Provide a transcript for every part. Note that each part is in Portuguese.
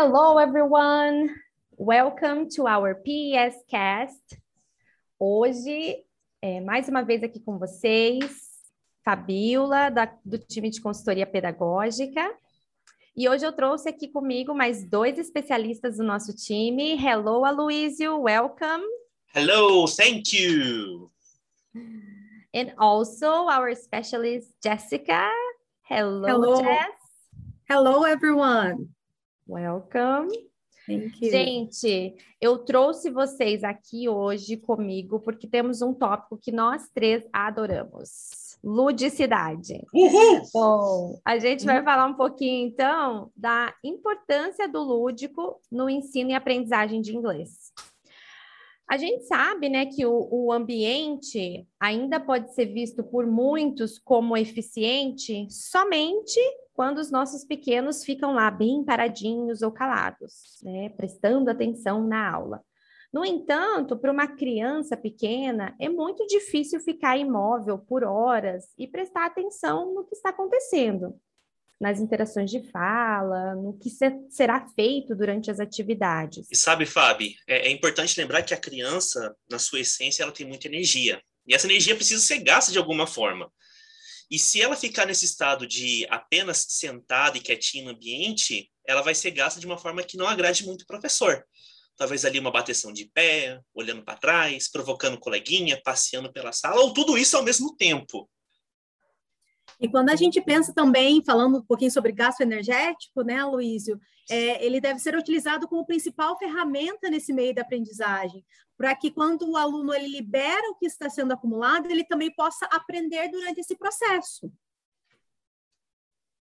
Hello, everyone. Welcome to our PES Cast. Hoje, é, mais uma vez aqui com vocês, Fabiola, da, do time de consultoria pedagógica. E hoje eu trouxe aqui comigo mais dois especialistas do nosso time. Hello, Aloysio, welcome. Hello, thank you. And also our specialist, Jessica. Hello, Hello. Jess. Hello, everyone. Welcome. Thank you. Gente, eu trouxe vocês aqui hoje comigo porque temos um tópico que nós três adoramos: ludicidade. Uhul! Bom, a gente vai falar um pouquinho então da importância do lúdico no ensino e aprendizagem de inglês. A gente sabe, né, que o, o ambiente ainda pode ser visto por muitos como eficiente somente quando os nossos pequenos ficam lá bem paradinhos ou calados, né, prestando atenção na aula. No entanto, para uma criança pequena, é muito difícil ficar imóvel por horas e prestar atenção no que está acontecendo, nas interações de fala, no que ser, será feito durante as atividades. E sabe, Fábio, é, é importante lembrar que a criança, na sua essência, ela tem muita energia. E essa energia precisa ser gasta de alguma forma. E se ela ficar nesse estado de apenas sentada e quietinha no ambiente, ela vai ser gasta de uma forma que não agrade muito o professor. Talvez ali uma bateção de pé, olhando para trás, provocando coleguinha, passeando pela sala, ou tudo isso ao mesmo tempo. E quando a gente pensa também, falando um pouquinho sobre gasto energético, né, Luísio, é, ele deve ser utilizado como principal ferramenta nesse meio da aprendizagem, para que quando o aluno ele libera o que está sendo acumulado, ele também possa aprender durante esse processo.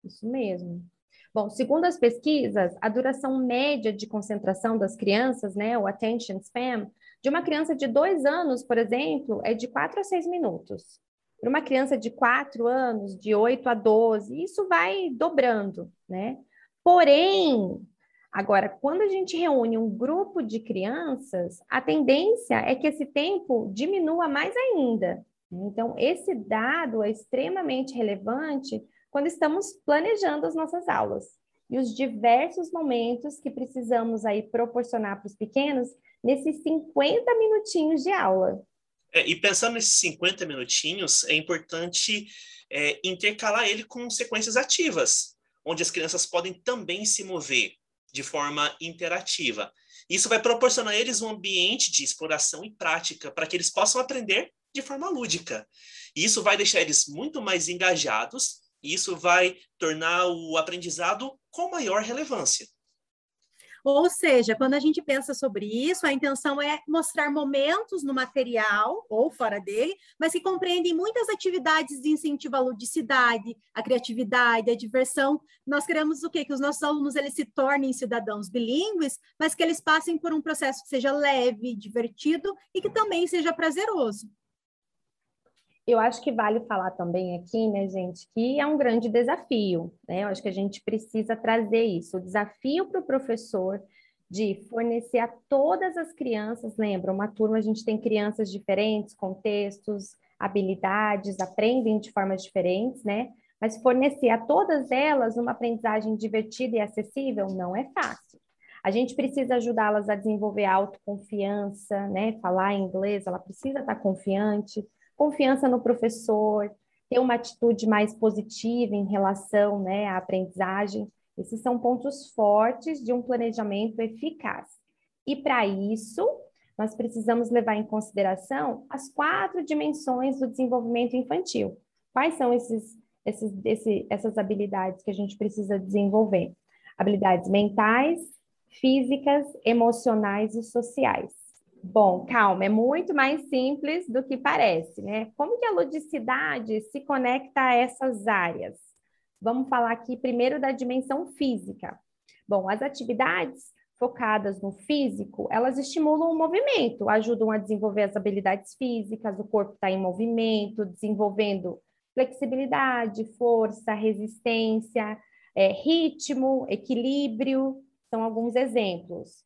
Isso mesmo. Bom, segundo as pesquisas, a duração média de concentração das crianças, né, o attention span, de uma criança de dois anos, por exemplo, é de quatro a seis minutos. Para uma criança de quatro anos, de 8 a 12, isso vai dobrando, né? Porém, agora, quando a gente reúne um grupo de crianças, a tendência é que esse tempo diminua mais ainda. Então, esse dado é extremamente relevante quando estamos planejando as nossas aulas e os diversos momentos que precisamos aí proporcionar para os pequenos nesses 50 minutinhos de aula. É, e pensando nesses 50 minutinhos, é importante é, intercalar ele com sequências ativas, onde as crianças podem também se mover de forma interativa. Isso vai proporcionar a eles um ambiente de exploração e prática para que eles possam aprender de forma lúdica. E isso vai deixar eles muito mais engajados e isso vai tornar o aprendizado com maior relevância. Ou seja, quando a gente pensa sobre isso, a intenção é mostrar momentos no material ou fora dele, mas que compreendem muitas atividades de incentivo à ludicidade, à criatividade, à diversão. Nós queremos o quê? Que os nossos alunos eles se tornem cidadãos bilíngues, mas que eles passem por um processo que seja leve, divertido e que também seja prazeroso. Eu acho que vale falar também aqui, né, gente, que é um grande desafio, né? Eu acho que a gente precisa trazer isso, o desafio para o professor de fornecer a todas as crianças, lembra, uma turma a gente tem crianças diferentes, contextos, habilidades, aprendem de formas diferentes, né? Mas fornecer a todas elas uma aprendizagem divertida e acessível não é fácil. A gente precisa ajudá-las a desenvolver autoconfiança, né? Falar inglês, ela precisa estar confiante, confiança no professor, ter uma atitude mais positiva em relação né, à aprendizagem. Esses são pontos fortes de um planejamento eficaz. E para isso, nós precisamos levar em consideração as quatro dimensões do desenvolvimento infantil. Quais são esses, esses, esse, essas habilidades que a gente precisa desenvolver? Habilidades mentais, físicas, emocionais e sociais. Bom, calma, é muito mais simples do que parece, né? Como que a ludicidade se conecta a essas áreas? Vamos falar aqui primeiro da dimensão física. Bom, as atividades focadas no físico, elas estimulam o movimento, ajudam a desenvolver as habilidades físicas, o corpo está em movimento, desenvolvendo flexibilidade, força, resistência, é, ritmo, equilíbrio, são alguns exemplos.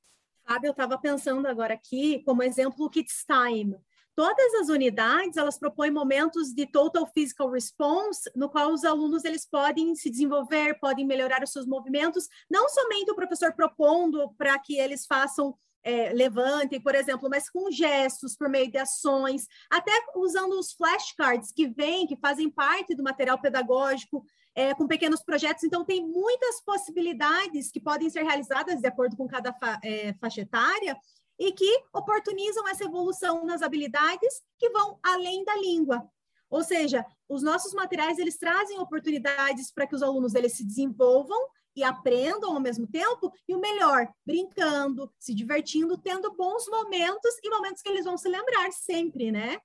Fábio, eu estava pensando agora aqui, como exemplo, o Kids Time. Todas as unidades, elas propõem momentos de total physical response, no qual os alunos eles podem se desenvolver, podem melhorar os seus movimentos, não somente o professor propondo para que eles façam é, levantem, por exemplo, mas com gestos, por meio de ações, até usando os flashcards que vêm, que fazem parte do material pedagógico, é, com pequenos projetos. Então, tem muitas possibilidades que podem ser realizadas de acordo com cada fa é, faixa etária, e que oportunizam essa evolução nas habilidades que vão além da língua. Ou seja, os nossos materiais eles trazem oportunidades para que os alunos eles se desenvolvam e aprendam ao mesmo tempo, e o melhor, brincando, se divertindo, tendo bons momentos e momentos que eles vão se lembrar sempre, né?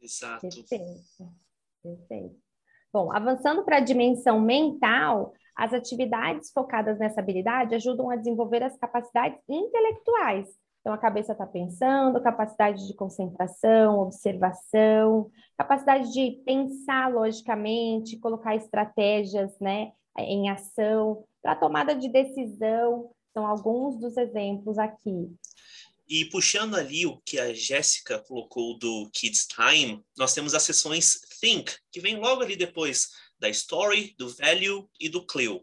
Exato. Perfeito. Perfeito. Bom, avançando para a dimensão mental, as atividades focadas nessa habilidade ajudam a desenvolver as capacidades intelectuais, então, a cabeça está pensando, capacidade de concentração, observação, capacidade de pensar logicamente, colocar estratégias né, em ação, para tomada de decisão. São alguns dos exemplos aqui. E puxando ali o que a Jéssica colocou do Kids Time, nós temos as sessões Think, que vem logo ali depois da Story, do Value e do Clue.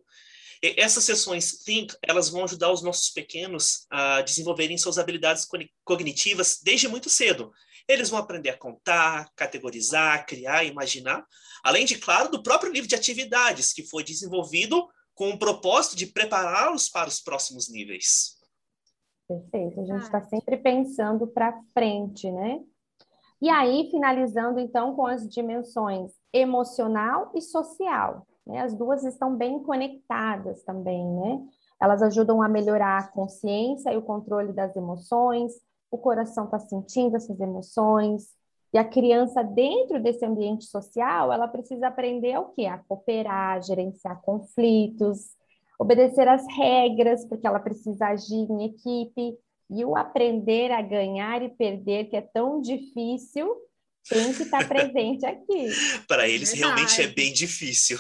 Essas sessões Think, elas vão ajudar os nossos pequenos a desenvolverem suas habilidades cognitivas desde muito cedo. Eles vão aprender a contar, categorizar, criar, imaginar, além de, claro, do próprio livro de atividades, que foi desenvolvido com o propósito de prepará-los para os próximos níveis. Perfeito, a gente está sempre pensando para frente, né? E aí, finalizando então com as dimensões emocional e social. Né? As duas estão bem conectadas também, né? Elas ajudam a melhorar a consciência e o controle das emoções, o coração está sentindo essas emoções, e a criança, dentro desse ambiente social, ela precisa aprender o quê? A cooperar, gerenciar conflitos, obedecer às regras, porque ela precisa agir em equipe, e o aprender a ganhar e perder, que é tão difícil, tem que estar presente aqui. Para eles Verdade. realmente é bem difícil.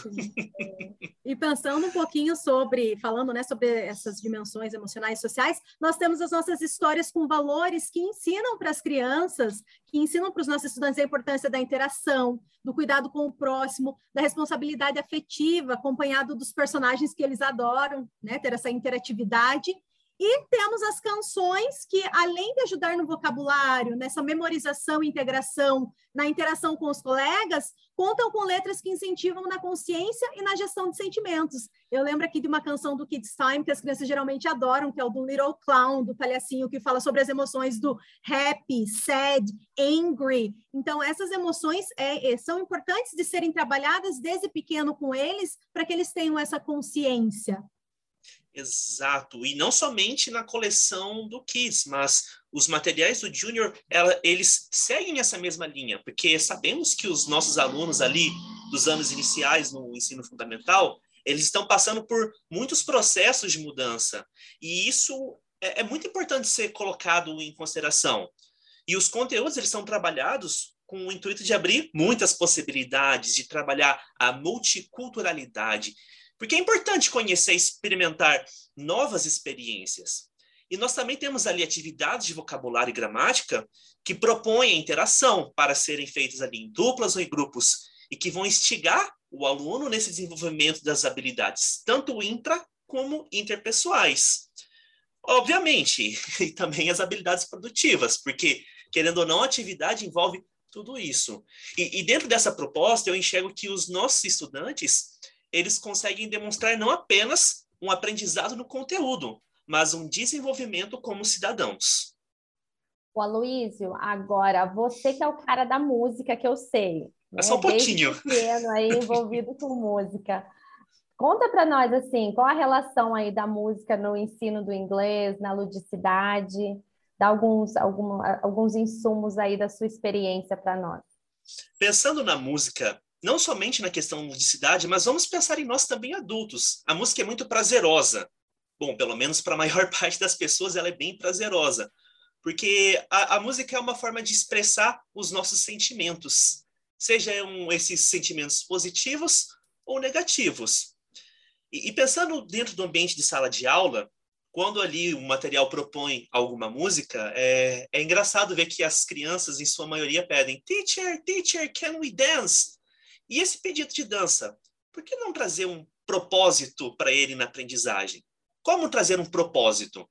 E pensando um pouquinho sobre, falando né, sobre essas dimensões emocionais e sociais, nós temos as nossas histórias com valores que ensinam para as crianças, que ensinam para os nossos estudantes a importância da interação, do cuidado com o próximo, da responsabilidade afetiva, acompanhado dos personagens que eles adoram, né, ter essa interatividade e temos as canções que, além de ajudar no vocabulário, nessa memorização e integração, na interação com os colegas, contam com letras que incentivam na consciência e na gestão de sentimentos. Eu lembro aqui de uma canção do Kids Time que as crianças geralmente adoram, que é o do Little Clown, do palhacinho, que fala sobre as emoções do happy, sad, angry. Então, essas emoções é, é são importantes de serem trabalhadas desde pequeno com eles, para que eles tenham essa consciência. Exato, e não somente na coleção do Kids, mas os materiais do Junior, ela, eles seguem essa mesma linha, porque sabemos que os nossos alunos ali dos anos iniciais no ensino fundamental, eles estão passando por muitos processos de mudança, e isso é, é muito importante ser colocado em consideração. E os conteúdos, eles são trabalhados com o intuito de abrir muitas possibilidades, de trabalhar a multiculturalidade, porque é importante conhecer e experimentar novas experiências. E nós também temos ali atividades de vocabulário e gramática que propõem a interação para serem feitas ali em duplas ou em grupos e que vão instigar o aluno nesse desenvolvimento das habilidades, tanto intra como interpessoais. Obviamente, e também as habilidades produtivas, porque, querendo ou não, a atividade envolve tudo isso. E, e dentro dessa proposta, eu enxergo que os nossos estudantes eles conseguem demonstrar não apenas um aprendizado no conteúdo, mas um desenvolvimento como cidadãos. O Aloísio, agora, você que é o cara da música que eu sei. Né? É só um pouquinho. Pequeno aí, envolvido com música. Conta para nós, assim, qual a relação aí da música no ensino do inglês, na ludicidade? Dá alguns, algum, alguns insumos aí da sua experiência para nós. Pensando na música não somente na questão de cidade, mas vamos pensar em nós também adultos. A música é muito prazerosa. Bom, pelo menos para a maior parte das pessoas ela é bem prazerosa, porque a, a música é uma forma de expressar os nossos sentimentos, sejam esses sentimentos positivos ou negativos. E, e pensando dentro do ambiente de sala de aula, quando ali o material propõe alguma música, é, é engraçado ver que as crianças, em sua maioria, pedem: Teacher, teacher, can we dance? E esse pedido de dança, por que não trazer um propósito para ele na aprendizagem? Como trazer um propósito?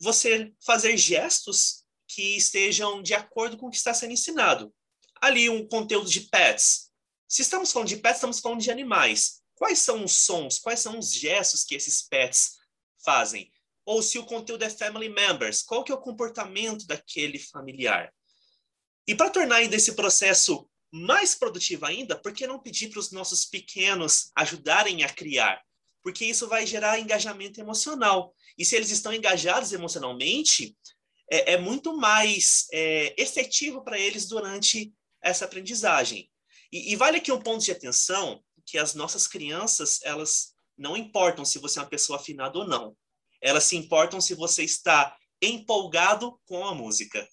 Você fazer gestos que estejam de acordo com o que está sendo ensinado. Ali, um conteúdo de pets. Se estamos falando de pets, estamos falando de animais. Quais são os sons, quais são os gestos que esses pets fazem? ou se o conteúdo é family members, qual que é o comportamento daquele familiar. E para tornar ainda esse processo mais produtivo ainda, por que não pedir para os nossos pequenos ajudarem a criar? Porque isso vai gerar engajamento emocional. E se eles estão engajados emocionalmente, é, é muito mais é, efetivo para eles durante essa aprendizagem. E, e vale aqui um ponto de atenção que as nossas crianças, elas não importam se você é uma pessoa afinada ou não elas se importam se você está empolgado com a música.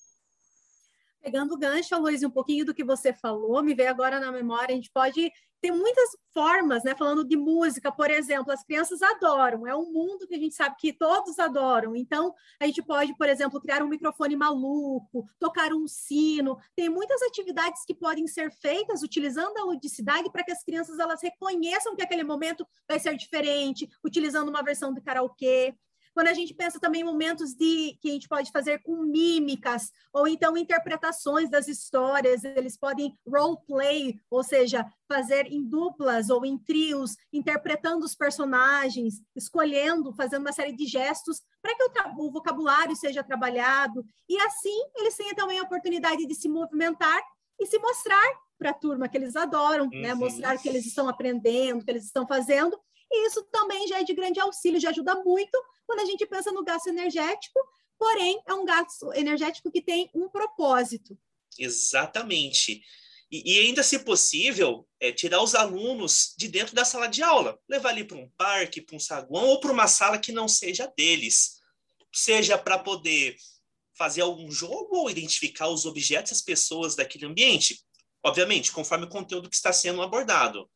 Pegando o gancho, Luiz, um pouquinho do que você falou, me veio agora na memória, a gente pode ter muitas formas, né? Falando de música, por exemplo, as crianças adoram, é um mundo que a gente sabe que todos adoram. Então, a gente pode, por exemplo, criar um microfone maluco, tocar um sino. Tem muitas atividades que podem ser feitas utilizando a ludicidade para que as crianças elas reconheçam que aquele momento vai ser diferente, utilizando uma versão de karaokê. Quando a gente pensa também em momentos de que a gente pode fazer com mímicas ou então interpretações das histórias, eles podem role play, ou seja, fazer em duplas ou em trios, interpretando os personagens, escolhendo, fazendo uma série de gestos para que o, o vocabulário seja trabalhado e assim eles tenham também a oportunidade de se movimentar e se mostrar para a turma que eles adoram, né? uhum. Mostrar que eles estão aprendendo, que eles estão fazendo e isso também já é de grande auxílio, já ajuda muito quando a gente pensa no gasto energético, porém é um gasto energético que tem um propósito. Exatamente. E, e ainda, se possível, é tirar os alunos de dentro da sala de aula, levar ali para um parque, para um saguão ou para uma sala que não seja deles, seja para poder fazer algum jogo ou identificar os objetos, as pessoas daquele ambiente, obviamente, conforme o conteúdo que está sendo abordado.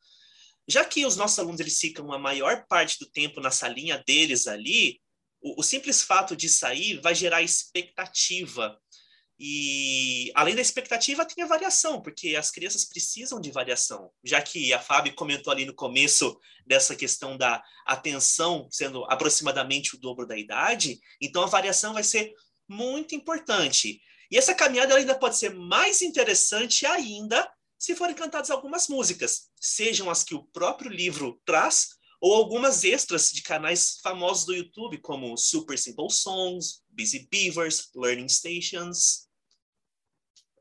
Já que os nossos alunos eles ficam a maior parte do tempo na salinha deles ali, o, o simples fato de sair vai gerar expectativa. E além da expectativa, tem a variação, porque as crianças precisam de variação. Já que a Fábio comentou ali no começo dessa questão da atenção sendo aproximadamente o dobro da idade, então a variação vai ser muito importante. E essa caminhada ainda pode ser mais interessante ainda se forem cantadas algumas músicas, sejam as que o próprio livro traz ou algumas extras de canais famosos do YouTube, como Super Simple Songs, Busy Beavers, Learning Stations.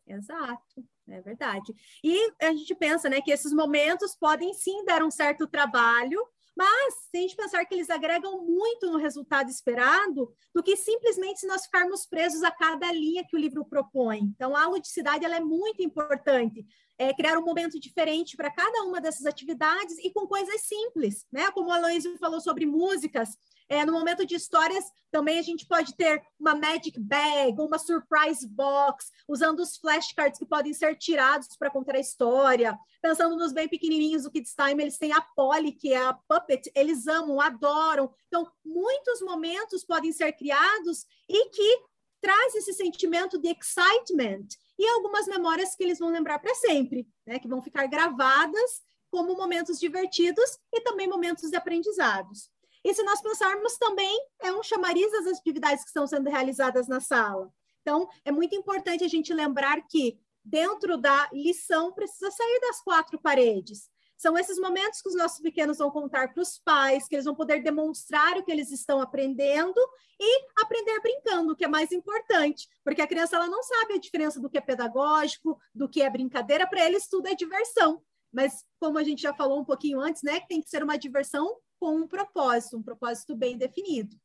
Exato, é verdade. E a gente pensa né, que esses momentos podem sim dar um certo trabalho, mas se a gente pensar que eles agregam muito no resultado esperado, do que simplesmente se nós ficarmos presos a cada linha que o livro propõe. Então, a ludicidade ela é muito importante é, criar um momento diferente para cada uma dessas atividades e com coisas simples, né? Como a Aloysio falou sobre músicas, é, no momento de histórias, também a gente pode ter uma magic bag, uma surprise box, usando os flashcards que podem ser tirados para contar a história. Pensando nos bem pequenininhos do Kids Time, eles têm a Polly, que é a puppet, eles amam, adoram. Então, muitos momentos podem ser criados e que traz esse sentimento de excitement e algumas memórias que eles vão lembrar para sempre, né? Que vão ficar gravadas como momentos divertidos e também momentos de aprendizados. E se nós pensarmos também, é um chamariz das atividades que estão sendo realizadas na sala. Então, é muito importante a gente lembrar que dentro da lição precisa sair das quatro paredes. São esses momentos que os nossos pequenos vão contar para os pais, que eles vão poder demonstrar o que eles estão aprendendo e aprender brincando, que é mais importante, porque a criança ela não sabe a diferença do que é pedagógico, do que é brincadeira, para eles tudo é diversão. Mas como a gente já falou um pouquinho antes, né, que tem que ser uma diversão com um propósito, um propósito bem definido.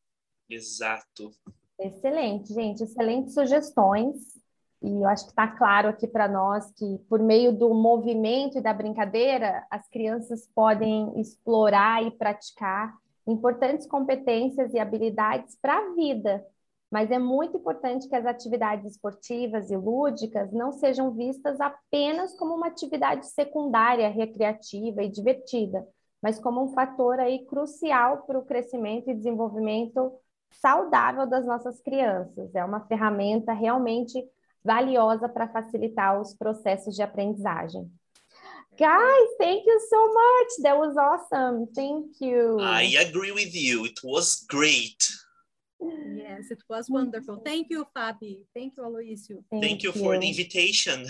Exato. Excelente, gente, excelentes sugestões. E eu acho que está claro aqui para nós que, por meio do movimento e da brincadeira, as crianças podem explorar e praticar importantes competências e habilidades para a vida. Mas é muito importante que as atividades esportivas e lúdicas não sejam vistas apenas como uma atividade secundária, recreativa e divertida, mas como um fator aí crucial para o crescimento e desenvolvimento saudável das nossas crianças. É uma ferramenta realmente valiosa para facilitar os processos de aprendizagem. Guys, thank you so much. That was awesome. Thank you. I agree with you. It was great. Yes, it was wonderful. Thank you, Fabi. Thank you, Aloysio. Thank, Thank you, you for the invitation.